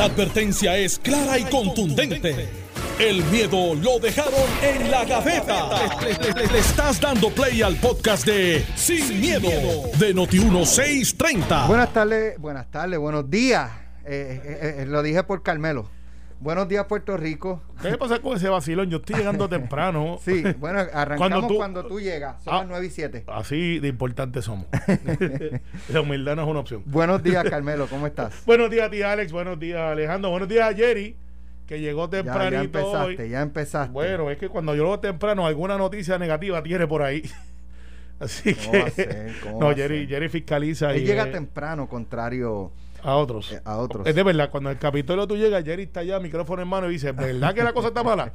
La advertencia es clara y contundente. El miedo lo dejaron en la gaveta. Le, estás dando play al podcast de Sin, miedo, de Noti1630. Buenas tardes, buenas tardes, buenos días. Eh, eh, eh, lo dije por Carmelo. Buenos días, Puerto Rico. ¿Qué pasa con ese vacilón? Yo estoy llegando temprano. Sí, bueno, arrancamos cuando tú, llegas. Son las 9 y 7. Así de importantes somos. La humildad no es una opción. Buenos días, Carmelo. ¿Cómo estás? buenos días, tía Alex. Buenos días, Alejandro. Buenos días, Jerry que llegó tempranito. Ya, empezaste, ya empezaste. Bueno, es que cuando yo lo temprano, alguna noticia negativa tiene por ahí. Así que. no, Jerry, Jerry fiscaliza. Él llega temprano, contrario. A otros. Eh, a otros. Es de verdad, cuando el Capitolio tú llegas, Jerry está allá, micrófono en mano y dice, ¿verdad que la cosa está mala?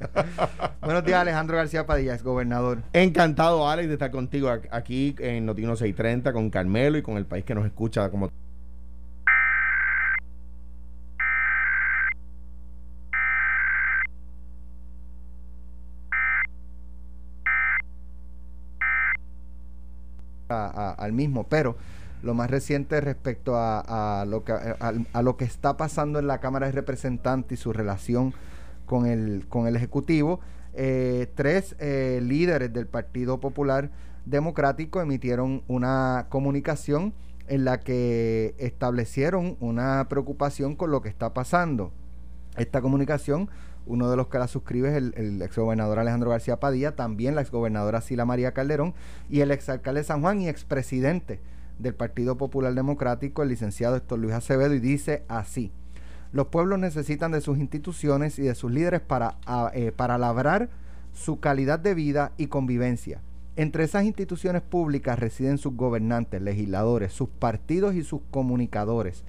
Buenos días, Alejandro García Padilla, es gobernador. Encantado, Alex, de estar contigo aquí en Notino 630 con Carmelo y con el país que nos escucha como al mismo, pero lo más reciente respecto a, lo que, está pasando en la Cámara de Representantes y su relación con el, con el Ejecutivo, eh, tres eh, líderes del Partido Popular Democrático emitieron una comunicación en la que establecieron una preocupación con lo que está pasando. Esta comunicación uno de los que la suscribe es el, el exgobernador Alejandro García Padilla, también la exgobernadora Sila María Calderón y el exalcalde de San Juan y expresidente del Partido Popular Democrático, el licenciado Héctor Luis Acevedo, y dice así. Los pueblos necesitan de sus instituciones y de sus líderes para, eh, para labrar su calidad de vida y convivencia. Entre esas instituciones públicas residen sus gobernantes, legisladores, sus partidos y sus comunicadores.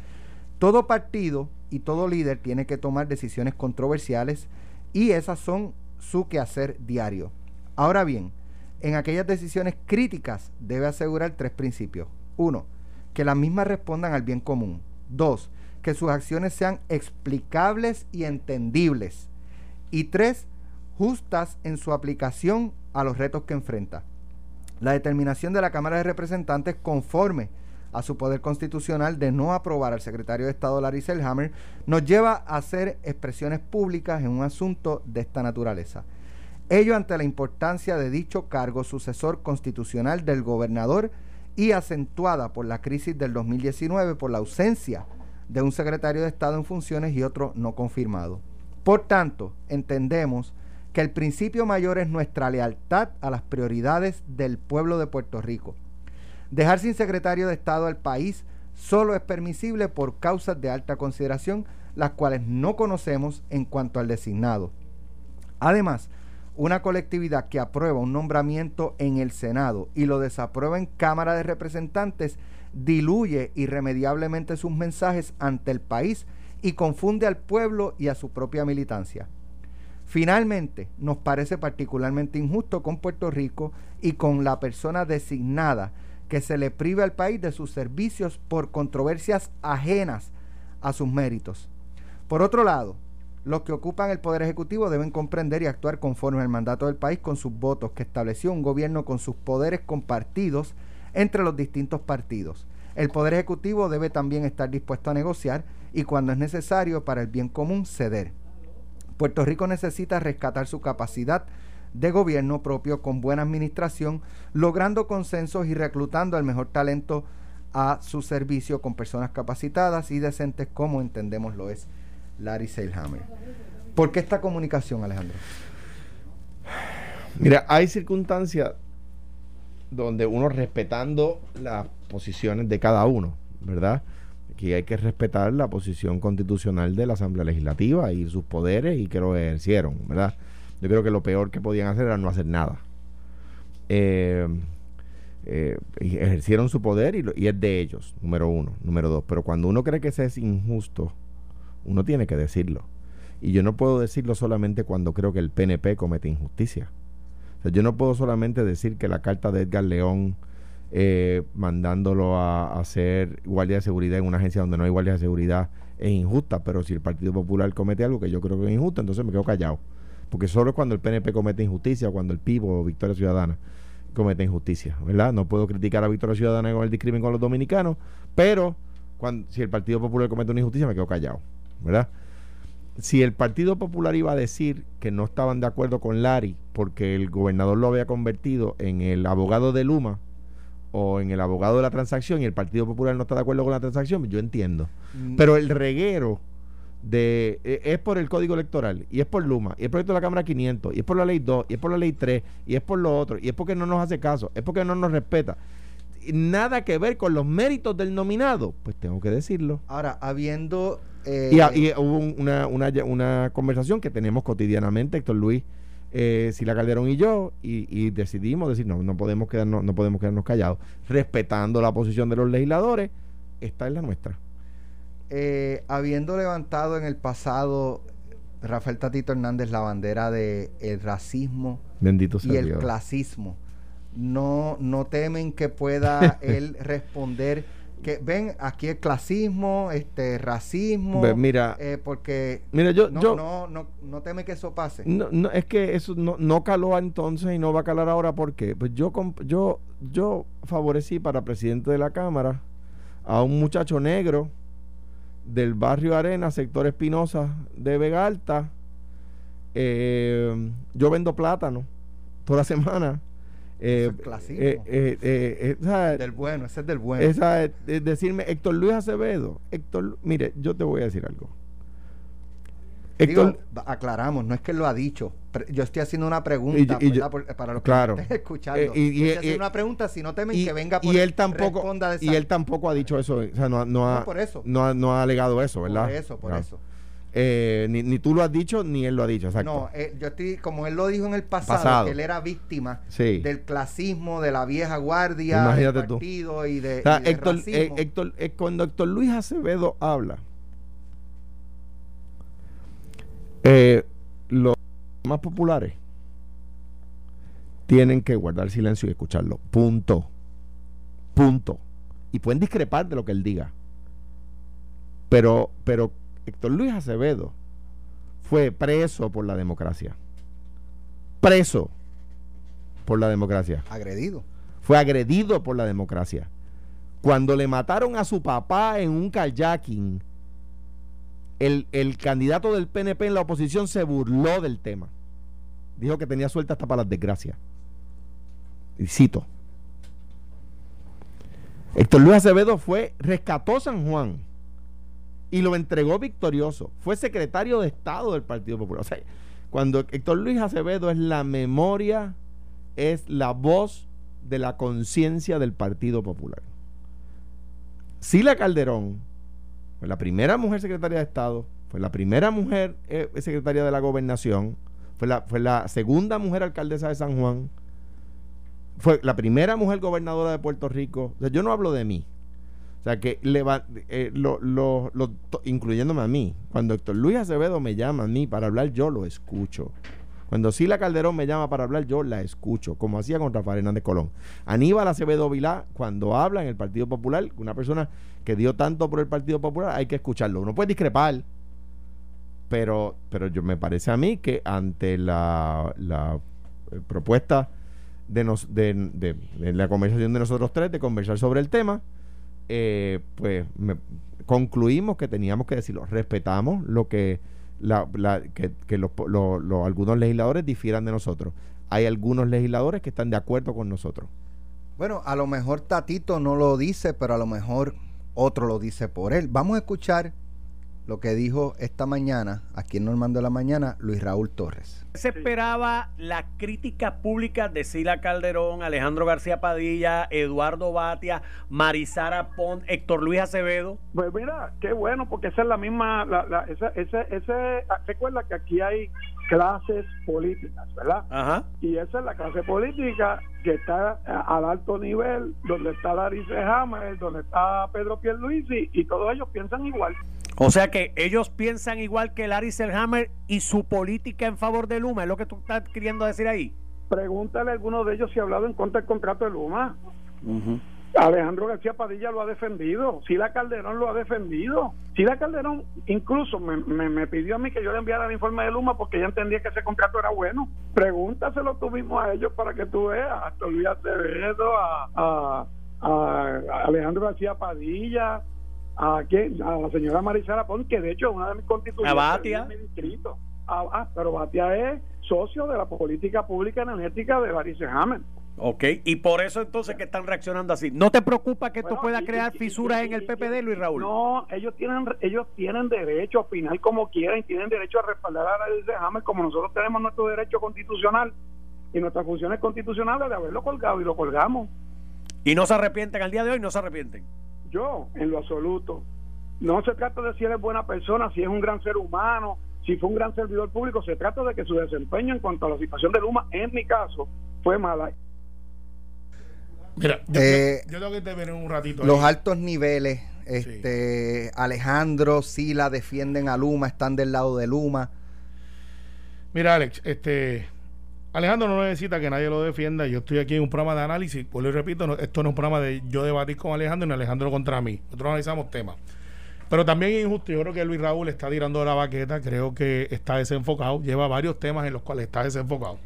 Todo partido y todo líder tiene que tomar decisiones controversiales y esas son su quehacer diario. Ahora bien, en aquellas decisiones críticas debe asegurar tres principios. Uno, que las mismas respondan al bien común. Dos, que sus acciones sean explicables y entendibles. Y tres, justas en su aplicación a los retos que enfrenta. La determinación de la Cámara de Representantes conforme a su poder constitucional de no aprobar al secretario de Estado Larry Selhammer, nos lleva a hacer expresiones públicas en un asunto de esta naturaleza. Ello ante la importancia de dicho cargo sucesor constitucional del gobernador y acentuada por la crisis del 2019 por la ausencia de un secretario de Estado en funciones y otro no confirmado. Por tanto, entendemos que el principio mayor es nuestra lealtad a las prioridades del pueblo de Puerto Rico Dejar sin secretario de Estado al país solo es permisible por causas de alta consideración, las cuales no conocemos en cuanto al designado. Además, una colectividad que aprueba un nombramiento en el Senado y lo desaprueba en Cámara de Representantes diluye irremediablemente sus mensajes ante el país y confunde al pueblo y a su propia militancia. Finalmente, nos parece particularmente injusto con Puerto Rico y con la persona designada que se le prive al país de sus servicios por controversias ajenas a sus méritos. Por otro lado, los que ocupan el Poder Ejecutivo deben comprender y actuar conforme al mandato del país con sus votos que estableció un gobierno con sus poderes compartidos entre los distintos partidos. El Poder Ejecutivo debe también estar dispuesto a negociar y cuando es necesario para el bien común ceder. Puerto Rico necesita rescatar su capacidad de gobierno propio con buena administración, logrando consensos y reclutando el mejor talento a su servicio con personas capacitadas y decentes como entendemos lo es Larry Seilhammer. ¿Por qué esta comunicación, Alejandro? Mira, hay circunstancias donde uno respetando las posiciones de cada uno, ¿verdad? Aquí hay que respetar la posición constitucional de la Asamblea Legislativa y sus poderes y que lo ejercieron, ¿verdad? Yo creo que lo peor que podían hacer era no hacer nada. Eh, eh, ejercieron su poder y, es de ellos, número uno. Número dos, pero cuando uno cree que ese es injusto, uno tiene que decirlo. Y yo no puedo decirlo solamente cuando creo que el PNP comete injusticia. O sea, yo no puedo solamente decir que la carta de Edgar León eh, mandándolo a, hacer guardia de seguridad en una agencia donde no hay guardia de seguridad es injusta, pero si el Partido Popular comete algo que yo creo que es injusto, entonces me quedo callado. Porque solo es cuando el PNP comete injusticia cuando el PIB o Victoria Ciudadana comete injusticia, ¿verdad? No puedo criticar a Victoria Ciudadana con el discrimen con los dominicanos, pero cuando, si el Partido Popular comete una injusticia, me quedo callado, ¿verdad? Si el Partido Popular iba a decir que no estaban de acuerdo con Lari porque el gobernador lo había convertido en el abogado de Luma o en el abogado de la transacción y el Partido Popular no está de acuerdo con la transacción, yo entiendo. Mm. Pero el reguero de e, es por el código electoral y es por Luma y es por de la Cámara 500 y es por la ley 2 y es por la ley 3 y es por lo otro y es porque no nos hace caso, es porque no nos respeta nada que ver con los méritos del nominado, pues tengo que decirlo. Ahora, habiendo... Eh, y, hubo una, una, una, conversación que tenemos cotidianamente, Héctor Luis, eh, Sila Calderón y yo, y, decidimos decir, no, no podemos, quedarnos, no podemos quedarnos callados, respetando la posición de los legisladores, esta es la nuestra. Eh, habiendo levantado en el pasado Rafael Tatito Hernández la bandera de el racismo y el clasismo, no, no temen que pueda él responder que ven aquí el clasismo, este racismo, mira, eh, porque mira yo no, yo no, no, no teme que eso pase. No, no es que eso no, no caló entonces y no va a calar ahora porque pues yo yo yo favorecí para presidente de la cámara a un muchacho negro del barrio Arena, sector Espinosa de Vega Alta. Eh, yo vendo plátano toda la semana eh, eh, eh, eh del bueno, ese es del bueno. Esa, decirme, Héctor Luis Acevedo, Héctor, mire, yo te voy a decir algo. Héctor, aclaramos, no es que lo ha dicho. Yo estoy haciendo una pregunta para los que estén escuchando. y, estoy haciendo una pregunta, si no temen que venga por y él tampoco Y él tampoco ha dicho eso, o sea, no, ha, por eso. No, no ha alegado eso, ¿verdad? Por eso, por eso. Eh, ni, ni, tú lo has dicho ni él lo ha dicho, exacto. No, eh, yo estoy, como él lo dijo en el pasado, que él era víctima del clasismo, de la vieja guardia, Imagínate del partido y de, Héctor, eh, Héctor, cuando Héctor Luis Acevedo habla, los más populares tienen que guardar silencio y escucharlo. Punto. Punto. Y pueden discrepar de lo que él diga. Pero, pero Héctor Luis Acevedo fue preso por la democracia. Preso por la democracia. Agredido. Fue agredido por la democracia. Cuando le mataron a su papá en un kayaking, el, el candidato del PNP en la oposición se burló del tema. Dijo que tenía suerte hasta para las desgracias. Y cito. Héctor Luis Acevedo fue, rescató San Juan y lo entregó victorioso. Fue secretario de Estado del Partido Popular. O sea, cuando Héctor Luis Acevedo es la memoria, es la voz de la conciencia del Partido Popular. Sila Calderón fue la primera mujer secretaria de Estado, fue la primera mujer eh, secretaria de la gobernación, fue la, fue la segunda mujer alcaldesa de San Juan, fue la primera mujer gobernadora de Puerto Rico. O sea, yo no hablo de mí, sea que le va, eh, lo, lo, incluyéndome a mí, cuando Héctor Luis Acevedo me llama a mí para hablar, yo lo escucho. Cuando Sila Calderón me llama para hablar, yo la escucho, como hacía con Rafael Hernández Colón. Aníbal Acevedo Vilá, cuando habla en el Partido Popular, una persona que dio tanto por el Partido Popular, hay que escucharlo. Uno puede discrepar, pero, pero yo me parece a mí que ante la, la eh, propuesta de, nos, de, de la conversación de nosotros tres, de conversar sobre el tema, eh, pues concluimos que teníamos que decirlo. Respetamos lo que, la, que, algunos legisladores difieran de nosotros. Hay algunos legisladores que están de acuerdo con nosotros. Bueno, a lo mejor Tatito no lo dice, pero a lo mejor otro lo dice por él. Vamos a escuchar lo que dijo esta mañana, aquí en Normando de la Mañana, Luis Raúl Torres. Se esperaba la crítica pública de Sila Calderón, Alejandro García Padilla, Eduardo Batia, Marisara Pont, Héctor Luis Acevedo. Pues mira, qué bueno, porque esa es la misma, la, ese, ese, ah, recuerda que aquí hay clases políticas, ¿verdad? Ajá. Y esa es la clase política que está al alto nivel, donde está Larry Hammer, donde está Pedro Pierluisi, y todos ellos piensan igual. O sea que ellos piensan igual que Larry Selhammer y su política en favor de Luma, es lo que tú estás queriendo decir ahí. Pregúntale a alguno de ellos si ha hablado en contra del contrato de Luma. Alejandro García Padilla lo ha defendido, Sila Calderón lo ha defendido. Sila Calderón incluso me, me, pidió a mí que yo le enviara el informe de Luma porque ella entendía que ese contrato era bueno. Pregúntaselo tú mismo a ellos para que tú veas, a Luis Acevedo, a, a Alejandro García Padilla, a, ¿quién? a la señora Marisara Pon, que de hecho es una de mis constituyentes. A Batia. mi distrito. Ah, ah, pero Batia es socio de la política pública energética de Barice Hammer. Ok, y por eso entonces que están reaccionando así. ¿No te preocupa que esto Bueno, pueda y- crear y- fisuras y- en el PPD, Luis Raúl? No, ellos tienen ellos tienen derecho a opinar como quieran y tienen derecho a respaldar a Barice Hammer como nosotros tenemos nuestro derecho constitucional y nuestras funciones constitucionales de haberlo colgado y lo colgamos. Y no se arrepienten al día de hoy, no se arrepienten. Yo, en lo absoluto. No se trata de si él es buena persona, si es un gran ser humano, si fue un gran servidor público, se trata de que su desempeño en cuanto a la situación de Luma, en mi caso, fue mala. Mira, yo, Eh, yo- yo tengo que intervenir un ratito. Los ahí. altos niveles, este Alejandro, Sila defienden a Luma, están del lado de Luma. Mira, Alex, este Alejandro no necesita que nadie lo defienda. Yo estoy aquí en un programa de análisis. Pues lo repito, no- esto no es un programa de yo debatir con Alejandro ni Alejandro contra mí. Nosotros analizamos temas. Pero también es injusto. Yo creo que Luis Raúl está tirando de la baqueta. Creo que está desenfocado. Lleva varios temas en los cuales está desenfocado.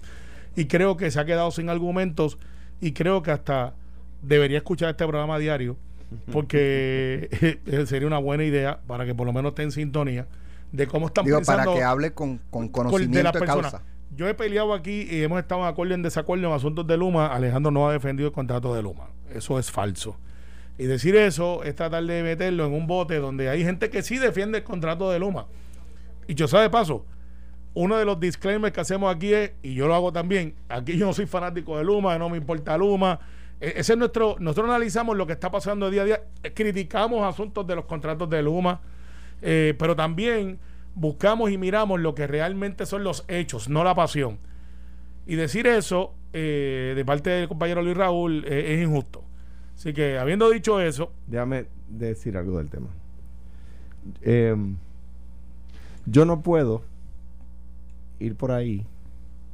Y creo que se ha quedado sin argumentos. Y creo que hasta debería escuchar este programa diario. Porque sería una buena idea para que por lo menos esté en sintonía de cómo están Digo, pensando para que hable con, con con- conocimiento de, causa. Yo he peleado aquí y hemos estado en acuerdo y en desacuerdo en asuntos de Luma. Alejandro no ha defendido el contrato de Luma. Eso es falso. Y decir eso es tratar de meterlo en un bote donde hay gente que sí defiende el contrato de Luma. Y yo sé de paso, uno de los disclaimers que hacemos aquí es, y yo lo hago también, aquí yo no soy fanático de Luma, no me importa Luma. E- Ese es nuestro, nosotros analizamos lo que está pasando día a día, eh, criticamos asuntos de los contratos de Luma, eh, pero también buscamos y miramos lo que realmente son los hechos, no la pasión. Y decir eso eh, de parte del compañero Luis Raúl eh, es injusto. Así que habiendo dicho eso, Déjame decir algo del tema. Em, yo no puedo ir por ahí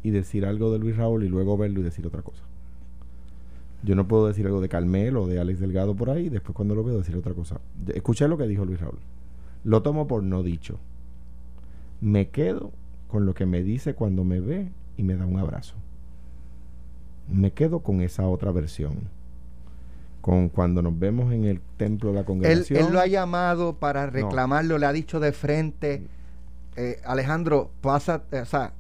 y decir algo de Luis Raúl y luego verlo y decir otra cosa. Yo no puedo decir algo de Carmelo o de Alex Delgado por ahí después cuando lo veo decir otra cosa. Escuché lo que dijo Luis Raúl. Lo tomo por no dicho. Me quedo con lo que me dice cuando me ve y me da un abrazo. Me quedo con esa otra versión. Con cuando nos vemos en el templo de la congregación. él lo ha llamado para reclamarlo, le ha dicho de frente, eh, Alejandro, pasa, o sea,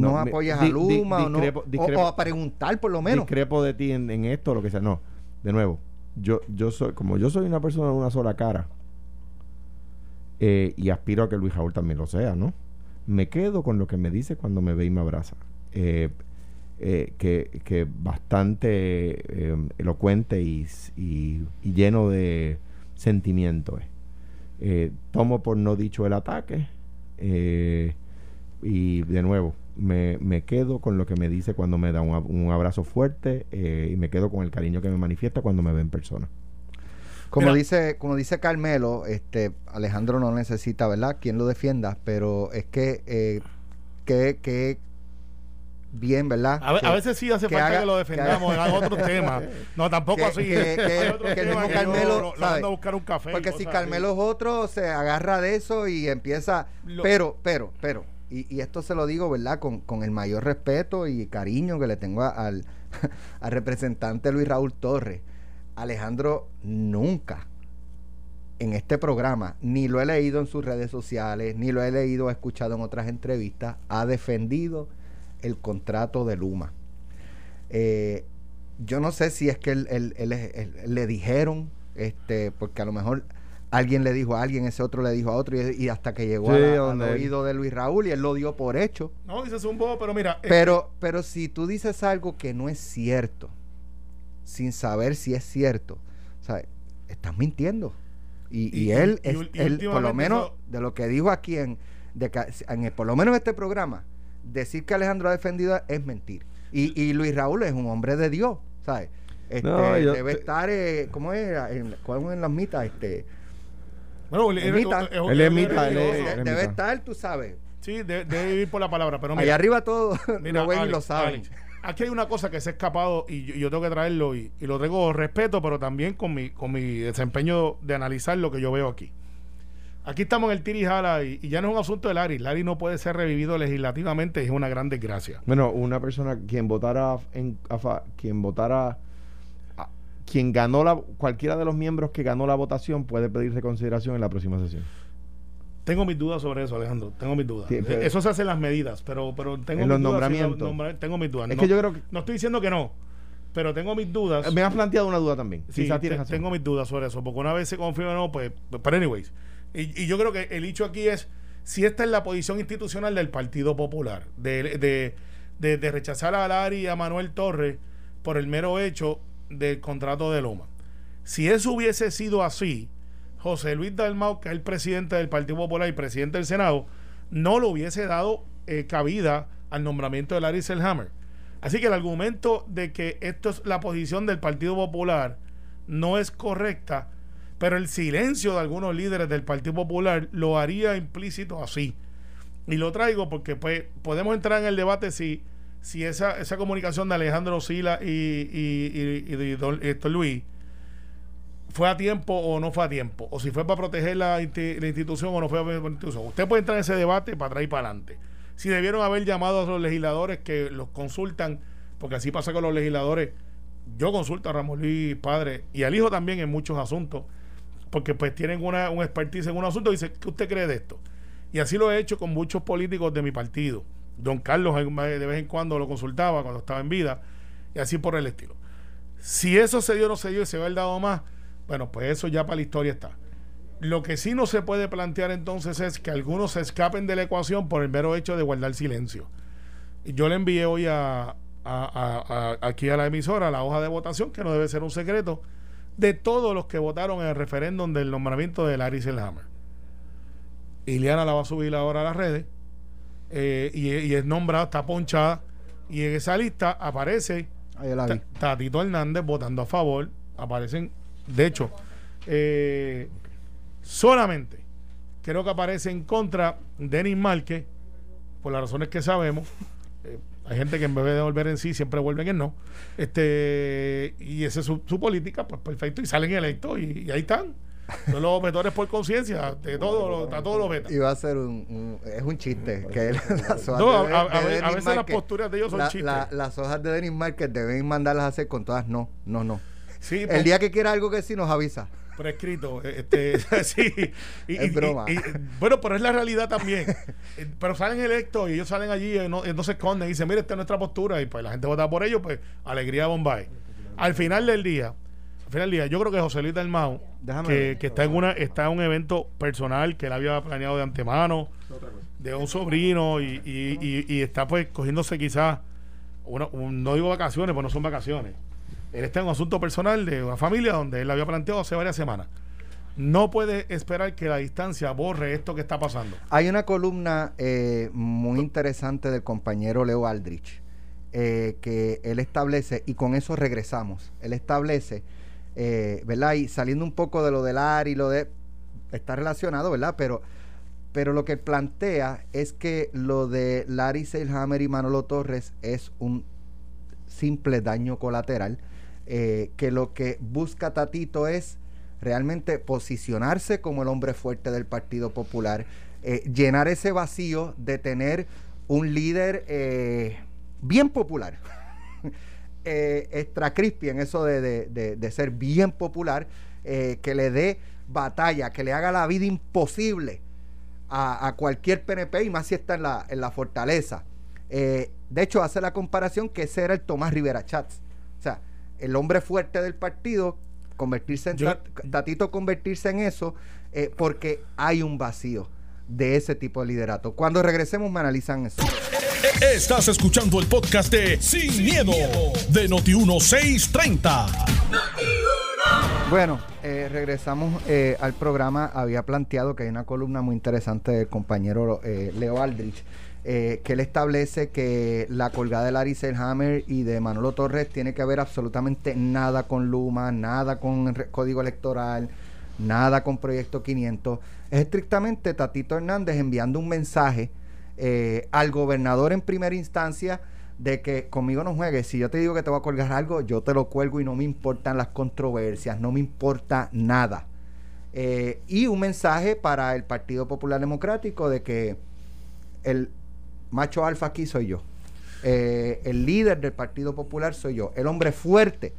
no, apoyas di- a di- Luma o no, discrepo- o- o, a preguntar por lo menos. discrepo de ti en, en esto, lo que sea. No, de nuevo, yo, yo soy, como yo soy una persona de una sola cara, eh, y aspiro a que Luis Raúl también lo sea, ¿no? Me quedo con lo que me dice cuando me ve y me abraza. Eh, eh, que, que bastante elocuente y, y- y lleno de sentimiento es. Eh, tomo por no dicho el ataque eh, y de nuevo me, me quedo con lo que me dice cuando me da un, un abrazo fuerte eh, y me quedo con el cariño que me manifiesta cuando me ve en persona. Como Mira. dice, como dice Carmelo, este Alejandro no necesita, ¿verdad? Quien lo defienda, pero es que eh, que, que bien, ¿verdad? a, ve- Que- a veces sí hace que falta haga- que lo defendamos que en otros temas. No, tampoco que- así. que- el yo Carmelo, lo- lo a buscar un café. Porque si Carmelo es otro, se agarra de eso y empieza. Lo- pero, pero, pero, y, esto se lo digo, ¿verdad? Con, con el mayor respeto y cariño que le tengo al, representante Luis Raúl Torres. Alejandro nunca en este programa, ni lo he leído en sus redes sociales, ni lo he leído o escuchado en otras entrevistas, ha defendido el contrato de Luma. Eh, yo no sé si es que él, él- él le dijeron, este, porque a lo mejor alguien le dijo a alguien, ese otro le dijo a otro, y, y hasta que llegó Sí, a la- al oído de Luis Raúl y él lo dio por hecho. No, dices un bobo, pero mira. eh, Pero, pero si tú dices algo que no es cierto, sin saber si es cierto, ¿sabes? estás mintiendo. Y, y Y- él, es- él, por lo menos, eso- de lo que dijo aquí en, de que- en el- por lo menos en este programa, decir que Alejandro ha defendido es mentir. Y, y Luis Raúl es un hombre de Dios, ¿sabes? Este, No, yo debe estar, eh, ¿cómo es? En, ¿Cuál es en las mitas? Este, bueno, él, él- Emita. él- Él él- emita, él- él él- es- de- él debe estar, tú sabes. Sí, de- debe vivir por la palabra, pero mira. Allá arriba todo Mira, lo ven y lo saben. Alex, aquí hay una cosa que se ha escapado y yo, yo tengo que traerlo y, y lo traigo con respeto, pero también con mi, con mi desempeño de analizar lo que yo veo aquí. Aquí estamos en el tiri y jala y, ya no es un asunto de Larry. Larry no puede ser revivido legislativamente y es una gran desgracia. Bueno, una persona quien votara en a fa- quien votara quien ganó la, cualquiera de los miembros que ganó la votación puede pedir reconsideración en la próxima sesión. Tengo mis dudas sobre eso, Alejandro. Tengo mis dudas. Sí, pero- eso se hace en las medidas, pero, pero tengo En mis los dudas, nombramientos. nombra- tengo mis dudas. Es no, que yo creo que- no estoy diciendo que no, pero tengo mis dudas. Me has planteado una duda también. Sí, te- tengo mis dudas sobre eso, porque una vez se confirma o no, pues, pues, pero anyways. Y, y yo creo que el hecho aquí es, si esta es la posición institucional del Partido Popular, de, de, de- de rechazar a Lari y a Manuel Torres por el mero hecho del contrato de Loma. Si eso hubiese sido así, José Luis Dalmau, que es el presidente del Partido Popular y presidente del Senado, no le hubiese dado eh, cabida al nombramiento de Larry Selhammer. Así que el argumento de que esto es la posición del Partido Popular no es correcta, pero el silencio de algunos líderes del Partido Popular lo haría implícito así. Y lo traigo porque pues, podemos entrar en el debate si, si esa, esa comunicación de Alejandro Sila y, y, y- de Héctor Luis fue a tiempo o no fue a tiempo, o si fue para proteger la, la institución o no fue para proteger la institución. Usted puede entrar en ese debate para atrás y para adelante. Si debieron haber llamado a los legisladores que los consultan, porque así pasa con los legisladores. Yo consulto a Ramón Luis Padre y al hijo también en muchos asuntos, porque pues tienen una, un expertise en un asunto y dice, ¿qué usted cree de esto? Y así lo he hecho con muchos políticos de mi partido. Don Carlos de vez en cuando lo consultaba cuando estaba en vida y así por el estilo. Si eso se dio o no se dio y se va el dado más, bueno, pues eso ya para la historia está. Lo que sí no se puede plantear entonces es que algunos se escapen de la ecuación por el mero hecho de guardar silencio. Yo le envié hoy a, aquí a la emisora la hoja de votación, que no debe ser un secreto, de todos los que votaron en el referéndum del nombramiento de Larry Selhammer. Ileana la va a subir ahora a las redes eh, y, y es nombrada, está ponchada, y en esa lista aparece Tatito Hernández votando a favor. Aparecen, de hecho, eh, solamente creo que aparece en contra Denis Márquez, por las razones que sabemos. Eh, hay gente que en vez de volver en sí siempre vuelven en no. Este, y esa es su, su política, pues perfecto, y salen electos y, y ahí están. Son los vetores por conciencia, de todo, lo- a todos los vetan. Iba a ser un, un- es un chiste que No, de- a- de veces las posturas de ellos son la- chistes. la- las hojas de Denis Márquez deben mandarlas a hacer con todas no, no, no. Sí, El día que quiera algo que sí nos avisa. prescrito. eh, Este, sí. Y, Es y- broma. y- y- bueno, pero es la realidad también. Eh, pero salen electos y ellos salen allí y no, y no se esconden y dicen, mire, esta es nuestra postura. Y pues la gente vota por ellos, pues alegría de Bombay. Al final del día, final del día, yo creo que José Luis Dalmau, Déjame que, ver. que está en una está en un evento personal que él había planeado de antemano, de un sobrino, y, y- y- y está pues cogiéndose quizás, un- no digo vacaciones, pues no son vacaciones. Él está en un asunto personal de una familia donde él había planteado hace varias semanas. No puede esperar que la distancia borre esto que está pasando. Hay una columna eh, muy interesante del compañero Leo Aldrich eh, que él establece, y con eso regresamos, él establece, eh, ¿verdad? Y saliendo un poco de lo del AR y lo de... Está relacionado, ¿verdad? Pero, pero lo que plantea es que lo de Larry Seilhammer y Manolo Torres es un simple daño colateral, eh, que lo que busca Tatito es realmente posicionarse como el hombre fuerte del Partido Popular, eh, llenar ese vacío de tener un líder eh, bien popular, eh, extra crispy en eso de, de- de- de ser bien popular, eh, que le dé batalla, que le haga la vida imposible a, a cualquier PNP y más si está en la, en la fortaleza. Eh, de hecho, hace la comparación que ese era el Tomás Rivera Chats. O sea, el hombre fuerte del partido, convertirse en Yo- Tat- Tatito, convertirse en eso, eh, porque hay un vacío de ese tipo de liderato. Cuando regresemos me analizan eso. Estás escuchando el podcast de Sin, miedo, de Noti1630. Bueno, eh, regresamos eh, al programa. Había planteado que hay una columna muy interesante del compañero eh, Leo Aldrich, que él establece que la colgada de Larry Selhammer y de Manolo Torres tiene que ver absolutamente nada con Luma, nada con el código electoral, nada con Proyecto 500. Es estrictamente Tatito Hernández enviando un mensaje eh, al gobernador en primera instancia de que conmigo no juegues. Si yo te digo que te voy a colgar algo, yo te lo cuelgo y no me importan las controversias, no me importa nada. Eh, y un mensaje para el Partido Popular Democrático de que el macho alfa aquí soy yo. Eh, el líder del Partido Popular soy yo. El hombre fuerte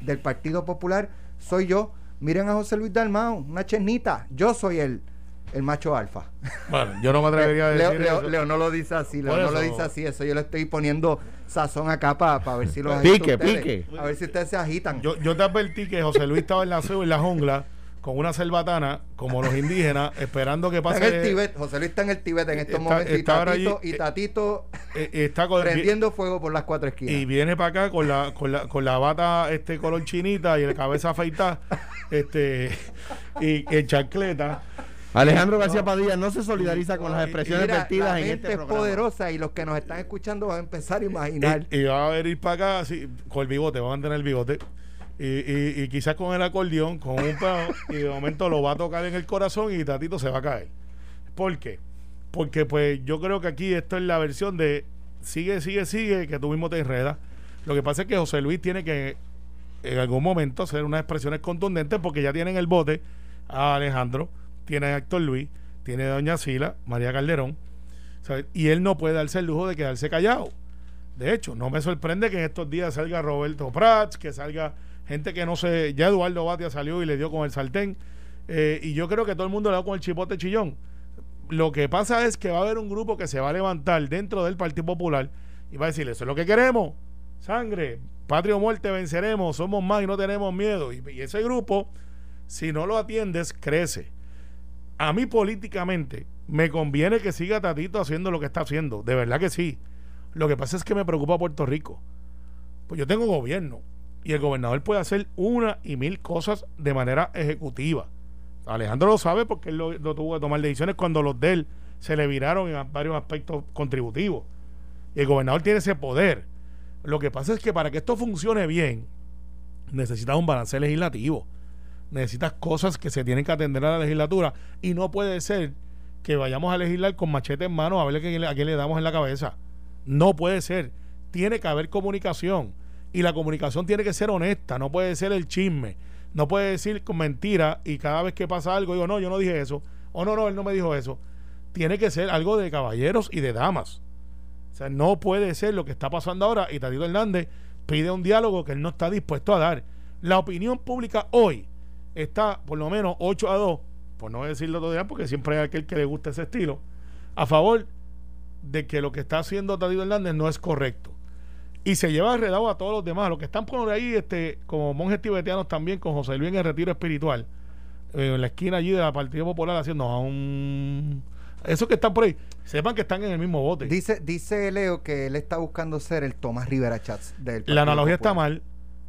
del Partido Popular soy yo. Miren a José Luis Dalmao, una chernita. Yo soy el, el macho alfa. Bueno, yo no me atrevería a Leo, decir Leo- eso. Leo no lo dice así, Leo no lo dice así. Eso yo le estoy poniendo sazón acá para ver si los Pique, ustedes. pique. A ver si ustedes se agitan. Yo, yo te advertí que José Luis estaba en la selva, en la jungla, con una cerbatana, como los indígenas, esperando que está pase. en el Tíbet, José Luis está en el Tíbet en estos Está- momentos y está Tatito, allí, y eh, Tatito eh, está con, prendiendo fuego por las cuatro esquinas. y viene para acá con la, con la, con la bata este color chinita y la cabeza afeitada, este, y en chancleta. Alejandro García Padilla no se solidariza con las expresiones Mira, vertidas la en este es programa. poderosa y los que nos están escuchando van a empezar a imaginar. Y, y va a venir para acá con el bigote, va a mantener el bigote. Y, y, y quizás con el acordeón, con un pedo, y de momento lo va a tocar en el corazón y Tatito se va a caer. ¿Por qué? Porque pues yo creo que aquí esto es la versión de sigue, sigue, sigue, que tú mismo te enredas. Lo que pasa es que José Luis tiene que en algún momento hacer unas expresiones contundentes porque ya tienen el bote a Alejandro, tiene a Héctor Luis, tiene Doña Sila, María Calderón, y él no puede darse el lujo de quedarse callado. De hecho, no me sorprende que en estos días salga Roberto Prats, que salga gente que no sé, ya Eduardo Batia salió y le dio con el sartén, eh, y yo creo que todo el mundo le da con el chipote chillón. Lo que pasa es que va a haber un grupo que se va a levantar dentro del Partido Popular y va a decir, eso es lo que queremos, sangre, patria o muerte venceremos, somos más y no tenemos miedo. Y ese grupo, si no lo atiendes, crece. A mí políticamente me conviene que siga Tatito haciendo lo que está haciendo, de verdad que sí. Lo que pasa es que me preocupa Puerto Rico. Pues yo tengo gobierno y el gobernador puede hacer una y mil cosas de manera ejecutiva. Alejandro lo sabe porque él lo, tuvo que tomar decisiones cuando los de él se le viraron en varios aspectos contributivos. Y el gobernador tiene ese poder. Lo que pasa es que para que esto funcione bien, necesitas un balance legislativo. Necesitas cosas que se tienen que atender a la legislatura. Y no puede ser que vayamos a legislar con machete en mano a ver a quién, le- damos en la cabeza. No puede ser. Tiene que haber comunicación. Y la comunicación tiene que ser honesta. No puede ser el chisme. No puede decir con mentira y cada vez que pasa algo digo, no, yo no dije eso. O no, no, él no me dijo eso. Tiene que ser algo de caballeros y de damas. O sea, no puede ser lo que está pasando ahora y Tatito Hernández pide un diálogo que él no está dispuesto a dar. La opinión pública hoy está por lo menos 8 a 2, por no decirlo todavía, porque siempre hay aquel que le gusta ese estilo, a favor de que lo que está haciendo Tatito Hernández no es correcto. Y se lleva enredado a todos los demás, los que están por ahí, este, como monjes tibetanos también, con José Luis en el retiro espiritual, eh, en la esquina allí de la Partido Popular haciendo un... Esos que están por ahí, sepan que están en el mismo bote. Dice, dice Leo que él está buscando ser el Tomás Rivera Chats del Partido La analogía está mal,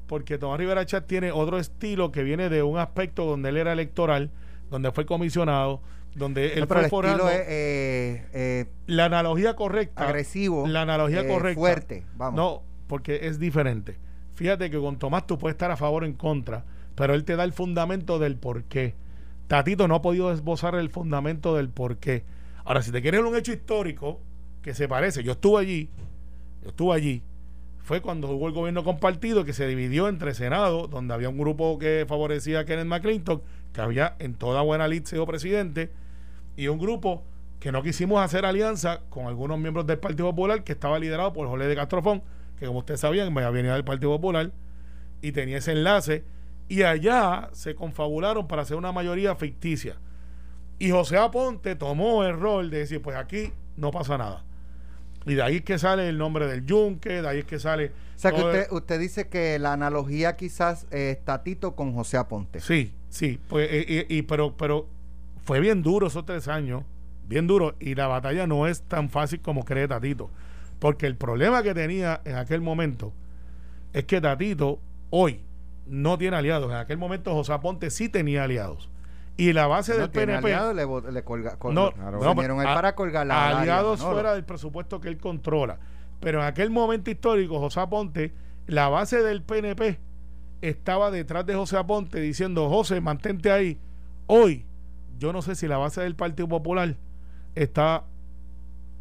porque Tomás Rivera Chat tiene otro estilo que viene de un aspecto donde él era electoral, donde fue comisionado, donde él No, fue el estilo forando. es eh, eh, La analogía correcta. agresivo, La analogía eh, correcta. fuerte, vamos. No, porque es diferente. Fíjate que con Tomás tú puedes estar a favor o en contra, pero él te da el fundamento del por qué. Tatito no ha podido esbozar el fundamento del por qué. Ahora, si te quieres un hecho histórico que se parece, yo estuve allí, yo estuve allí, fue cuando hubo el gobierno compartido que se dividió entre Senado, donde había un grupo que favorecía a Kenneth McClinton, que había en toda buena lid sido presidente, y un grupo que no quisimos hacer alianza con algunos miembros del Partido Popular, que estaba liderado por Jorge de Castrofón, que como ustedes sabían, venía del Partido Popular, y tenía ese enlace, y allá se confabularon para hacer una mayoría ficticia. Y José Aponte tomó el rol de decir, pues aquí no pasa nada. Y de ahí es que sale el nombre del Yunque, de ahí es que sale... O sea que el- usted, usted dice que la analogía quizás eh, es Tatito con José Aponte. Sí, sí, pues, eh, y, y- pero, pero fue bien duro esos tres años, bien duro, y la batalla no es tan fácil como cree Tatito, porque el problema que tenía en aquel momento es que Tatito hoy no tiene aliados, en aquel momento José Aponte sí tenía aliados, y la base No del PNP... aliado, le, le colga, No, claro, no, vinieron pero ahí a- para colgar la al área, aliados fuera del presupuesto que él controla. Pero en aquel momento histórico, José Aponte, la base del PNP estaba detrás de José Aponte diciendo, José, mantente ahí. Hoy, yo no sé si la base del Partido Popular está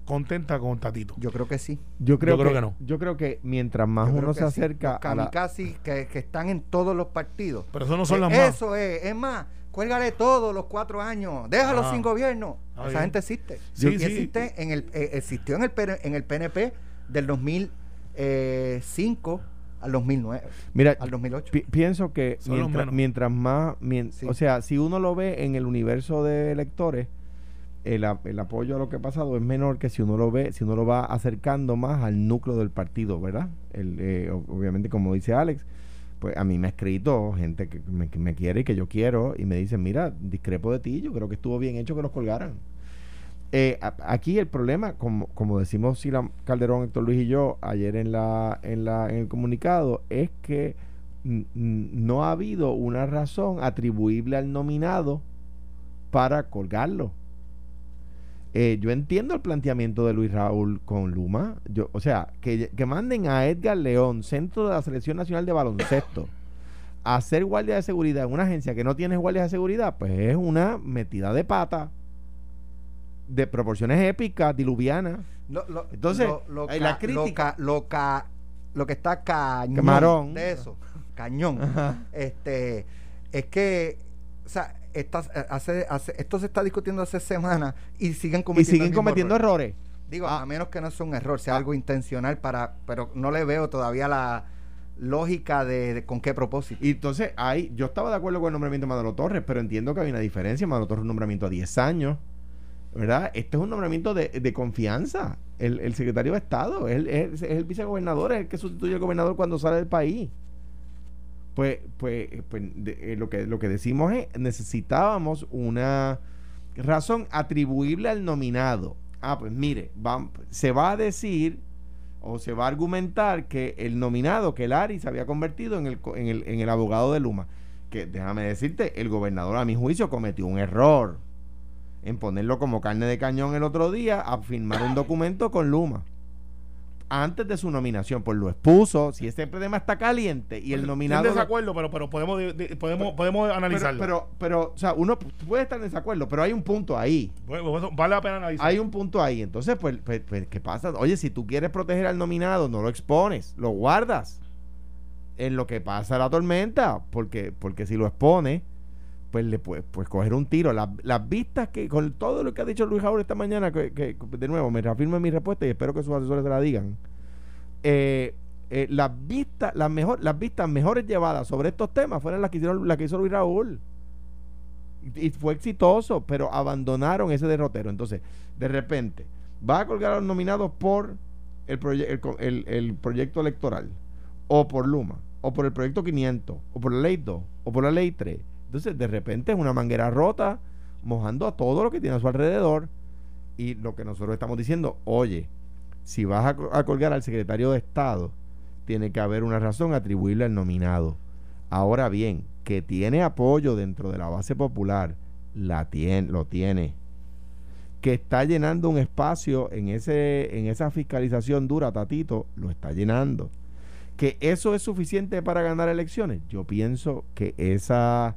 contenta con Tatito. Yo creo que sí. Yo creo, Yo creo que, que no. Yo creo que mientras más uno se sí. acerca a la, kamikazes que, que están en todos los partidos. Pero eso no son Eh, las más. Eso es, es más, cuélgale todos los cuatro años, déjalo Ah. sin gobierno. Ah, Esa bien. gente existe. Sí, y sí. existe en el, eh, existió en el, en el PNP del 2005 al 2009, Mira, al 2008. pi- pienso que mientras, más, mien- Sí. o sea, si uno lo ve en el universo de electores, el, apoyo a lo que ha pasado es menor que si uno lo ve, si uno lo va acercando más al núcleo del partido, ¿verdad? Eh, obviamente, como dice Alex, pues a mí me ha escrito gente que me, que me quiere y que yo quiero y me dicen, mira, discrepo de ti, yo creo que estuvo bien hecho que los colgaran. Eh, aquí el problema, como, decimos Sila Calderón, Héctor Luis y yo ayer en la, en la en el comunicado, es que no ha habido una razón atribuible al nominado para colgarlo. Eh, yo entiendo el planteamiento de Luis Raúl con Luma. Yo, o sea, que, que manden a Edgar León, centro de la Selección Nacional de Baloncesto, a hacer guardia de seguridad en una agencia que no tiene guardia de seguridad, pues es una metida de pata de proporciones épicas, diluvianas. Lo- lo- Entonces, lo, eh, la ca- crítica- lo ca- lo ca- que está cañón Camarón. de eso, cañón, Ajá. este, es que, o sea, estas- eh, hace, hace- esto se está discutiendo hace semanas y siguen Y cometiendo, siguen el mismo cometiendo error. errores. Digo, Ah. a menos que no sea un error, sea algo intencional para, pero no le veo todavía la lógica de, de con qué propósito. Y entonces, hay, yo estaba de acuerdo con el nombramiento de Manolo Torres, pero entiendo que hay una diferencia. Manolo Torres es un nombramiento a 10 años, ¿verdad? Este es un nombramiento de, de confianza. El, el secretario de Estado es el, es, es el vicegobernador, es el que sustituye al gobernador cuando sale del país. Pues, pues, pues eh, lo, que, lo que decimos es, necesitábamos una razón atribuible al nominado. Ah, pues mire, se va a decir o se va a argumentar que el nominado, que el ARI se había convertido en el, en el, en el abogado de Luma. Que déjame decirte, el gobernador a mi juicio cometió un error en ponerlo como carne de cañón el otro día a firmar un documento con Luma. Antes de su nominación, pues lo expuso. Si ese tema está caliente y el nominado... Estoy en desacuerdo, pero, pero podemos, podemos, analizarlo. pero, pero, o sea, uno puede estar en desacuerdo, pero hay un punto ahí. Bueno, bueno, vale la pena analizar. Hay un punto ahí. Entonces, pues, pues, pues, ¿qué pasa? Oye, si tú quieres proteger al nominado, no lo expones, lo guardas en lo que pasa la tormenta, porque, porque si lo expones, pues le puedes pues, coger un tiro. Las, las vistas que, con todo lo que ha dicho Luis Jaúl esta mañana, que, que, de nuevo, me reafirmo en mi respuesta y espero que sus asesores se la digan. Eh, eh, las vistas, las mejor, las vistas mejores llevadas sobre estos temas fueron las que hicieron, las que hizo Luis Raúl y fue exitoso, pero abandonaron ese derrotero. Entonces, de repente, va a colgar a los nominados por el, el, el- el proyecto electoral, o por Luma, o por el proyecto 500, o por la ley 2, o por la ley 3. Entonces, de repente es una manguera rota, mojando a todo lo que tiene a su alrededor. Y lo que nosotros estamos diciendo, oye, si vas a, co- a colgar al secretario de Estado, tiene que haber una razón atribuible al nominado. Ahora bien, que tiene apoyo dentro de la base popular, la tiene, lo tiene. Que está llenando un espacio en, ese, en esa fiscalización dura, Tatito, lo está llenando. Que eso es suficiente para ganar elecciones. Yo pienso que esa,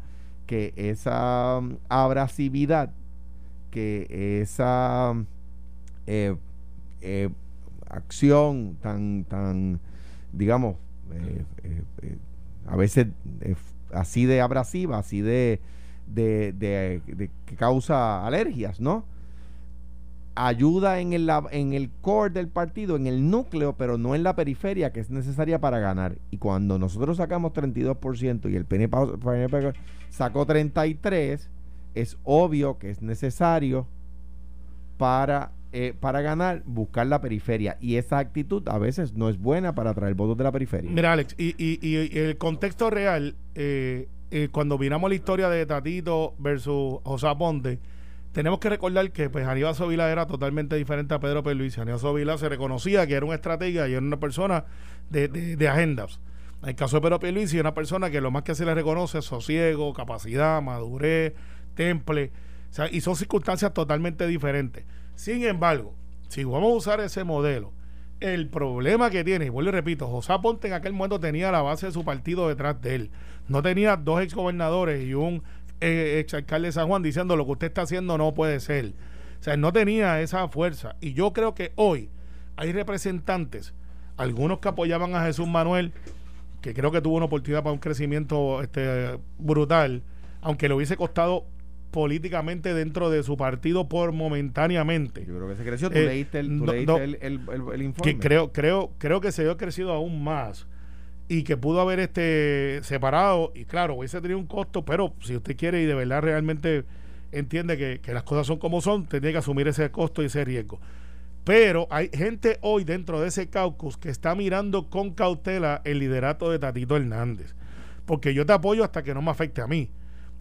que esa um, abrasividad, que esa eh, eh, acción tan, tan, digamos, eh, eh, a veces así de abrasiva, así de, de, de- de- que causa alergias, ¿no? Ayuda en el, en el core del partido, en el núcleo, pero no en la periferia que es necesaria para ganar. Y cuando nosotros sacamos 32% y el PNP, PNP sacó 33%, es obvio que es necesario para, eh, para ganar, buscar la periferia. Y esa actitud a veces no es buena para atraer votos de la periferia. Mira, Alex, y, y, y- el contexto real, eh, eh, cuando miramos la historia de Tatito versus José Aponte, tenemos que recordar que pues Aníbal Sovila era totalmente diferente a Pedro Pierluisi. Aníbal Sovila se reconocía que era un estratega y era una persona de, de- agendas. En el caso de Pedro Pierluisi, es una persona que lo más que se le reconoce es sosiego, capacidad, madurez, temple. O sea, y son circunstancias totalmente diferentes. Sin embargo, si vamos a usar ese modelo, el problema que tiene, y vuelvo y repito, José Aponte en aquel momento tenía la base de su partido detrás de él. No tenía dos exgobernadores y un eh, exalcalde de San Juan diciendo lo que usted está haciendo no puede ser. O sea, no tenía esa fuerza. Y yo creo que hoy hay representantes, algunos que apoyaban a Jesús Manuel, que creo que tuvo una oportunidad para un crecimiento este, brutal, aunque le hubiese costado políticamente dentro de su partido por momentáneamente. Yo creo que se creció. Tú Eh, leíste, el, tú no- leíste no. el, el- el- el informe. Que creo, creo, creo que se dio crecido aún más. Y que pudo haber este separado y claro, hubiese tenido un costo, pero si usted quiere y de verdad realmente entiende que, que las cosas son como son, tendría que asumir ese costo y ese riesgo. Pero hay gente hoy dentro de ese caucus que está mirando con cautela el liderato de Tatito Hernández. Porque yo te apoyo hasta que no me afecte a mí.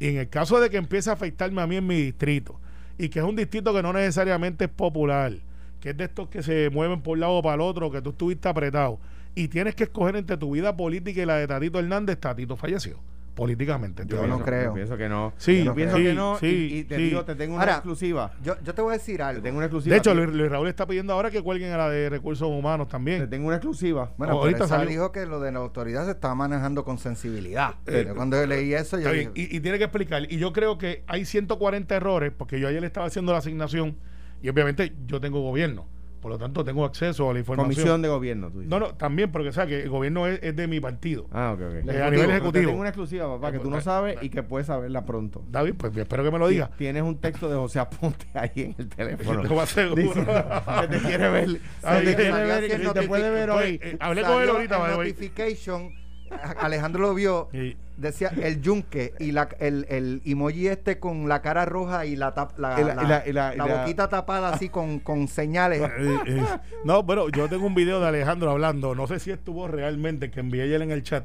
Y en el caso de que empiece a afectarme a mí en mi distrito, y que es un distrito que no necesariamente es popular, que es de estos que se mueven por un lado o para el otro, que tú estuviste apretado, y tienes que escoger entre tu vida política y la de Tatito Hernández, Tatito falleció políticamente. Yo no creo. Yo pienso que no. Sí, yo pienso que no. sí, y, y te sí. digo, te tengo una Ahora, exclusiva. Yo, yo te voy a decir Te algo. tengo una exclusiva. De hecho. Luis, Luis Raúl está pidiendo ahora que cuelguen a la de recursos humanos te también. tengo una exclusiva. Bueno, ahorita salió. dijo que lo de la autoridad se estaba manejando con sensibilidad. Eh, Yo cuando yo leí eso, yo Está dije, y, y tiene que explicar. Y yo creo que hay 140 errores, porque yo ayer estaba haciendo la asignación y obviamente yo tengo gobierno. Por lo tanto, tengo acceso a la información. Comisión de gobierno, tú dices. No, no, también, porque sabes que el gobierno es, es de mi partido. Ah, ok, ok. Eh, a nivel Te ejecutivo. tengo una exclusiva, papá, que tú no sabes y que puedes saberla pronto. David, pues espero que me lo diga. Tienes un texto de José Aponte ahí en el teléfono. Seguro. Dice que te quiere ver. Ay, que te quiere ver que te puede ver hoy. eh, hablé con él ahorita, way. notification, Alejandro lo vio, decía el yunque y la, el, el emoji este con la cara roja y la, tap- la, la- la- y la- y la- y la la- boquita tapada así con, con señales. Eh, eh, no, pero yo tengo un video de Alejandro hablando. No sé si estuvo realmente, que envié ayer en el chat,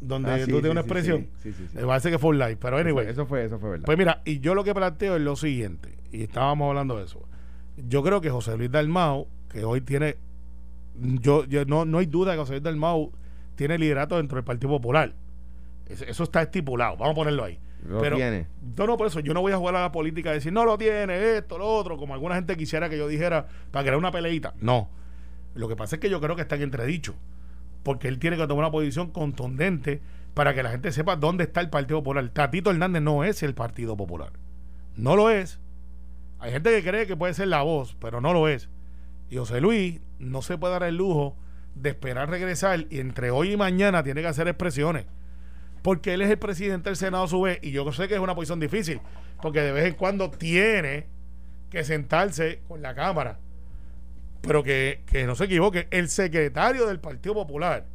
donde Ah, sí, tú tienes sí, una expresión. sí, sí, sí, sí. Me parece que fue un live, pero anyway. Eso fue, eso fue verdad. Pues mira, y yo lo que planteo es lo siguiente, y estábamos hablando de eso. Yo creo que José Luis Dalmau, que hoy tiene, yo, yo no, no hay duda que José Luis Dalmau tiene liderato dentro del Partido Popular. Eso, está estipulado, vamos a ponerlo ahí. Lo Pero, tiene. No, no, por eso yo no voy a jugar a la política y decir, no lo tiene, esto, lo otro, como alguna gente quisiera que yo dijera para crear una peleita. No. Lo que pasa es que yo creo que está en entredicho. Porque él tiene que tomar una posición contundente para que la gente sepa dónde está el Partido Popular. Tatito Hernández no es el Partido Popular. No lo es. Hay gente que cree que puede ser la voz, pero no lo es. Y José Luis no se puede dar el lujo de esperar regresar y entre hoy y mañana tiene que hacer expresiones. Porque él es el presidente del Senado a su vez y yo sé que es una posición difícil, porque de vez en cuando tiene que sentarse con la Cámara. Pero que, que no se equivoque, el secretario del Partido Popular,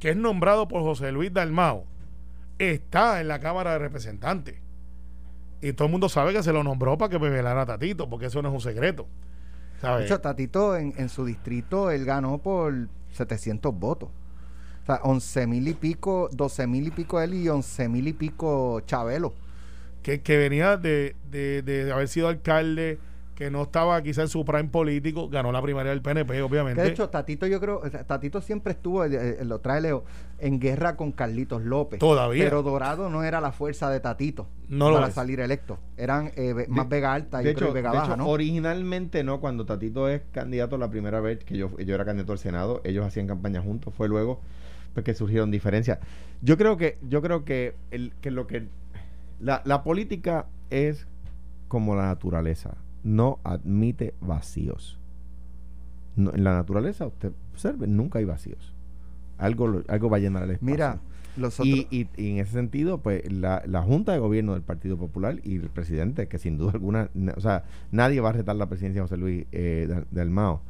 que es nombrado por José Luis Dalmao, está en la Cámara de Representantes. Y todo el mundo sabe que se lo nombró para que me velara a Tatito, porque eso no es un secreto. De ¿sabes? hecho, Tatito en, en su distrito, él ganó por 700 votos. O sea, 11 mil y pico, 12 mil y pico él y 11 mil y pico Chabelo. que, que venía de, de, de haber sido alcalde, que no estaba quizá en su prime político, ganó la primaria del PNP, obviamente. Que de hecho, Tatito yo creo, Tatito siempre estuvo, eh, eh, lo trae Leo, en guerra con Carlitos López. Todavía. Pero Dorado no era la fuerza de Tatito No lo para salir electo. Eran eh, De- más Vega Alta De y creo, hecho, Vega de Baja, hecho, ¿no? originalmente no, cuando Tatito es candidato la primera vez que yo, yo era candidato al Senado, ellos hacían campaña juntos, fue luego pues, que surgieron diferencias. Yo creo que, yo creo que, el, que lo que la, la política es como la naturaleza, no admite vacíos. No, en la naturaleza, usted observe, nunca hay vacíos. Algo, algo va a llenar el espacio. Mira, los otros, Y, y- y en ese sentido, pues la, la Junta de Gobierno del Partido Popular y el presidente, que sin duda alguna, na- o sea, nadie va a retar la presidencia de José Luis eh, Dal- Dalmao.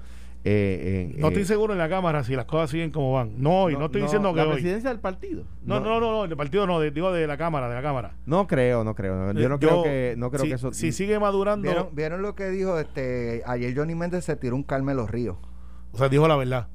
Eh, eh, no estoy eh, seguro en la Cámara si las cosas siguen como van. No, hoy, no, estoy diciendo que la hoy. presidencia del partido. No, no, no, no, del partido no, de- digo de la Cámara, de la Cámara. No creo, no creo. Yo no Eh, creo que, no creo si, que eso. Si sigue madurando, ¿vieron, vieron lo que dijo este ayer Johnny Méndez se tiró un Carmelo Ríos. o sea, dijo la verdad.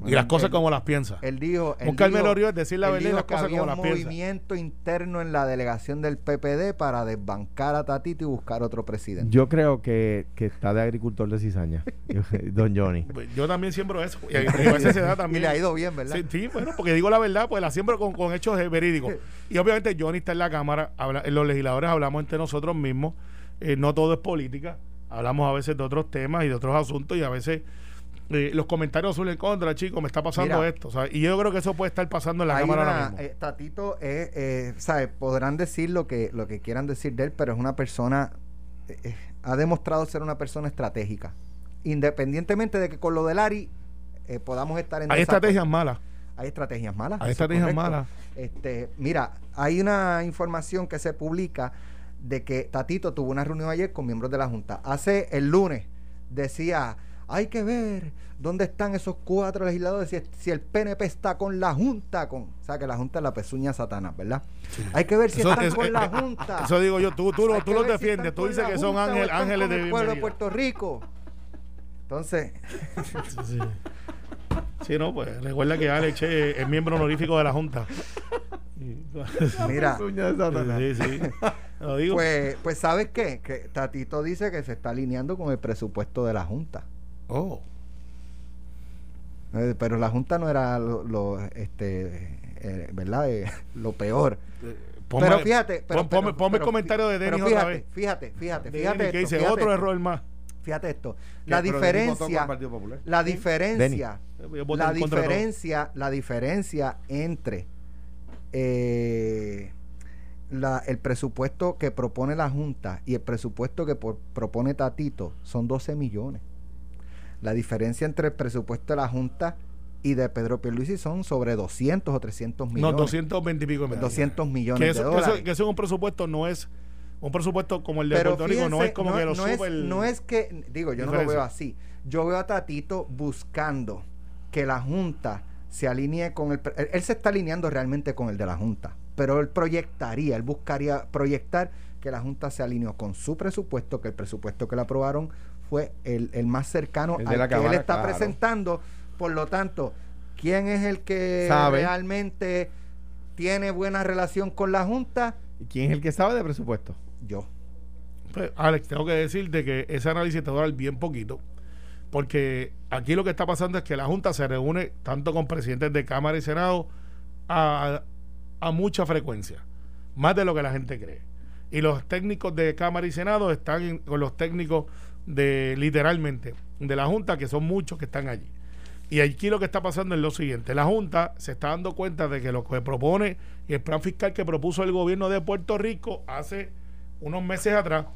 Mm, y las cosas él- como las piensa. Él dijo. él Un Carmelo dijo- Ríos es decir la verdad y las que cosas había como las un piensa. movimiento interno en la delegación del PPD para desbancar a Tatito y buscar otro presidente. Yo creo que, que está de agricultor de cizaña, Don Johnny. Pues Yo también siembro eso. Y, y a da y también. le ha ido bien, ¿verdad? Sí, sí, bueno, porque digo la verdad, pues la siembro con, con hechos eh, verídicos. Y obviamente Johnny está en la Cámara, habla- los legisladores hablamos entre nosotros mismos, eh, no todo es política, hablamos a veces de otros temas y de otros asuntos y a veces eh, los comentarios son en contra, chicos, me está pasando Mira. esto. ¿sabes? Y yo creo que eso puede estar pasando en la Cámara una- ahora mismo. eh, Tatito es, eh, ¿sabes? Podrán decir lo que, lo que quieran decir de él, pero es una persona, eh, eh, ha demostrado ser una persona estratégica. Independientemente de que con lo del ARI eh, podamos estar en Hay desacuerdo. estrategias malas. Hay estrategias malas. Hay es estrategias malas. Este, mira, hay una información que se publica de que Tatito tuvo una reunión ayer con miembros de la Junta. Hace el lunes decía, hay que ver dónde están esos cuatro legisladores, si, si el PNP está con la Junta, con, o sea, que la Junta es la pezuña satanás, ¿verdad? Hay que ver si están con la Junta. Eso digo yo, tú, tú, tú los defiendes, tú dices que son ángeles de pueblo de Puerto Rico. Entonces... Sí, no, pues recuerda que Alex es miembro honorífico de la Junta. Mira, sí, sí. Pues, pues, ¿sabes qué? Que Tatito dice que se está alineando con el presupuesto de la Junta. Oh. Eh, pero la Junta no era lo, este, eh, ¿verdad? Eh, lo peor. pero fíjate, pero, ponme, el comentario de Denis fíjate, otra vez. Fíjate, fíjate, fíjate. que dice otro error más. Fíjate esto. La diferencia, la diferencia, la diferencia, la diferencia entre eh, el presupuesto que propone la Junta y el presupuesto que propone Tatito son 12 millones. La diferencia entre el presupuesto de la Junta y de Pedro Pierluisi son sobre 200 o 300 millones. No, 220 y pico millones. 200 millones de dólares. Que eso, un presupuesto no es un presupuesto como el de Puerto Rico, no es como que lo sube es, No es que, digo, yo no lo veo así. Yo veo a Tatito buscando que la Junta se alinee con el... Él se está alineando realmente con el de la Junta, pero él proyectaría, él buscaría proyectar que la Junta se alineó con su presupuesto, que el presupuesto que le aprobaron fue el, más cercano al que él está presentando. Por lo tanto, ¿quién es el que realmente tiene buena relación con la Junta? ¿Y quién es el que sabe de presupuesto? Yo. Pues, Alex, tengo que decirte que ese análisis te va a dar bien poquito porque aquí lo que está pasando es que la Junta se reúne tanto con presidentes de Cámara y Senado a, mucha frecuencia, más de lo que la gente cree. Y los técnicos de Cámara y Senado están con los técnicos de literalmente de la Junta, que son muchos que están allí. Y aquí lo que está pasando es lo siguiente, la Junta se está dando cuenta de que lo que propone el plan fiscal que propuso el gobierno de Puerto Rico hace unos meses atrás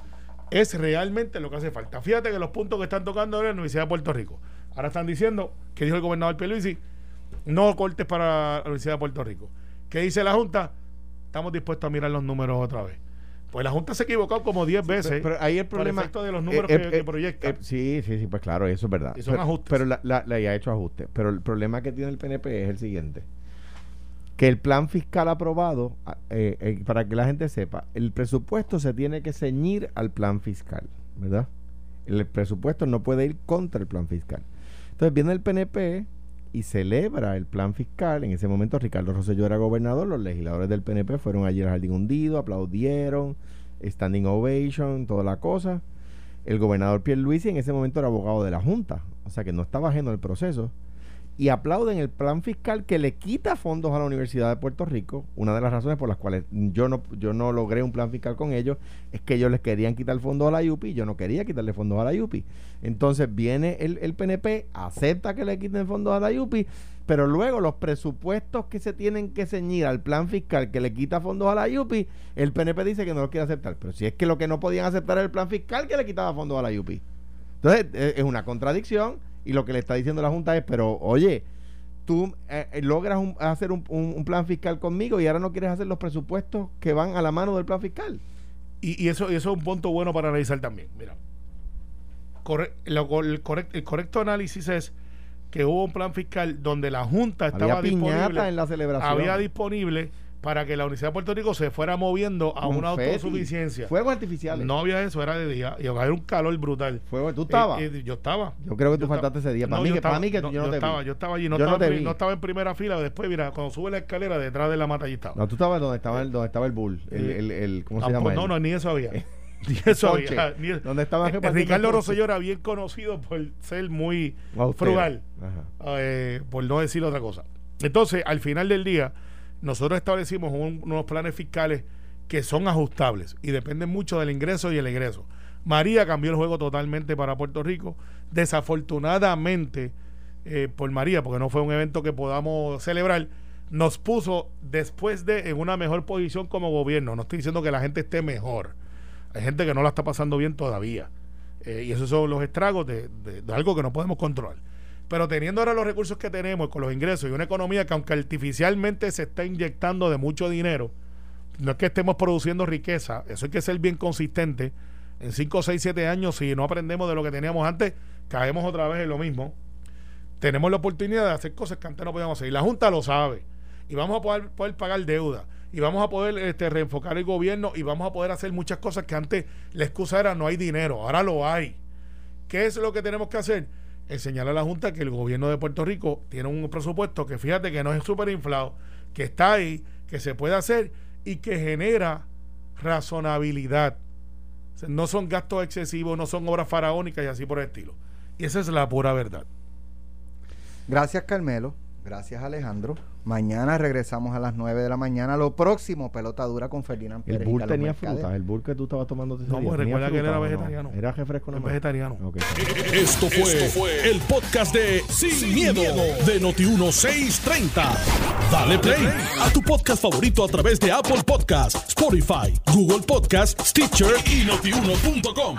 es realmente lo que hace falta. Fíjate que los puntos que están tocando ahora en la Universidad de Puerto Rico. Ahora están diciendo, que dijo el gobernador Peluisi, no cortes para la Universidad de Puerto Rico. ¿Qué dice la Junta? Estamos dispuestos a mirar los números otra vez. Pues la Junta se ha equivocado como 10 veces. Pero, ahí el problema. de los números eh, que, eh, proyecta. Eh, sí, sí, sí, pues claro, eso es verdad. Y son pero, ajustes. Pero la, la, ha hecho ajustes. Pero el problema que tiene el PNP es el siguiente que el plan fiscal aprobado, eh, eh, para que la gente sepa, el presupuesto se tiene que ceñir al plan fiscal, ¿verdad? El presupuesto no puede ir contra el plan fiscal. Entonces viene el PNP y celebra el plan fiscal. En ese momento Ricardo Rosselló era gobernador, los legisladores del PNP fueron allí al jardín hundido, aplaudieron, standing ovation, toda la cosa. El gobernador Pierre Luisi en ese momento era abogado de la Junta, o sea que no estaba ajeno al proceso y aplauden el plan fiscal que le quita fondos a la Universidad de Puerto Rico. Una de las razones por las cuales yo no, yo no logré un plan fiscal con ellos es que ellos les querían quitar fondos a la UPI, yo no quería quitarle fondos a la UPI. Entonces viene el, el PNP, acepta que le quiten fondos a la UPI, pero luego los presupuestos que se tienen que ceñir al plan fiscal que le quita fondos a la UPI, el PNP dice que no lo quiere aceptar. Pero si es que lo que no podían aceptar era el plan fiscal que le quitaba fondos a la UPI. Entonces e, es una contradicción y lo que le está diciendo la Junta es, pero oye, tú eh, eh, logras hacer un, plan fiscal conmigo y ahora no quieres hacer los presupuestos que van a la mano del plan fiscal. Y, eso, eso es un punto bueno para analizar también. Mira, el, correcto análisis es que hubo un plan fiscal donde la Junta estaba disponible. en la celebración. Había disponible para que la Universidad de Puerto Rico se fuera moviendo a una autosuficiencia. Fuegos artificiales. No había eso, era de día. Y había un calor brutal. Fuego, ¿Tú estabas? Eh, eh, yo estaba. Yo creo que tú faltaste ese día. Para, mí, que, para mí que yo no te estaba, vi. Yo estaba allí. No, estaba en, no estaba en primera fila. Después, mira, cuando sube la escalera, detrás de la mata allí estaba. No, tú estabas donde estaba el, donde estaba el bull. El, el, el ¿Cómo se ah, llama? Pues, no, no, ni eso había. ni eso había. Ni, ¿Dónde estaba eh, Ricardo Rosselló era bien conocido por ser muy frugal. Eh, por no decir otra cosa. Entonces, al final del día nosotros establecimos unos planes fiscales que son ajustables y dependen mucho del ingreso y el egreso. María cambió el juego totalmente para Puerto Rico. Desafortunadamente, eh, por María, porque no fue un evento que podamos celebrar, nos puso después de en una mejor posición como gobierno. No estoy diciendo que la gente esté mejor. Hay gente que no la está pasando bien todavía. Eh, y esos son los estragos de algo que no podemos controlar. Pero teniendo ahora los recursos que tenemos con los ingresos y una economía que aunque artificialmente se está inyectando de mucho dinero, no es que estemos produciendo riqueza, eso hay que ser bien consistente. En 5, 6, 7 años, si no aprendemos de lo que teníamos antes, caemos otra vez en lo mismo. Tenemos la oportunidad de hacer cosas que antes no podíamos hacer. Y la Junta lo sabe. Y vamos a poder, poder pagar deuda. Y vamos a poder este, reenfocar el gobierno. Y vamos a poder hacer muchas cosas que antes la excusa era no hay dinero. Ahora lo hay. ¿Qué es lo que tenemos que hacer? Enseñar a la Junta que el gobierno de Puerto Rico tiene un presupuesto que fíjate que no es súper inflado, que está ahí, que se puede hacer y que genera razonabilidad. no son gastos excesivos, no son obras faraónicas y así por el estilo. Y esa es la pura verdad. Gracias, Carmelo. Gracias, Alejandro. Mañana regresamos a las 9 de la mañana. Lo próximo, pelota dura con Ferdinand Pérez. El bull tenía fruta. El bull que tú estabas tomando. No, pues recuerda que él era vegetariano. Era refresco no vegetariano. Esto, fue el podcast de Sin, miedo, de Noti1630. Dale play a tu podcast favorito a través de Apple Podcasts, Spotify, Google Podcasts, Stitcher y notiuno.com.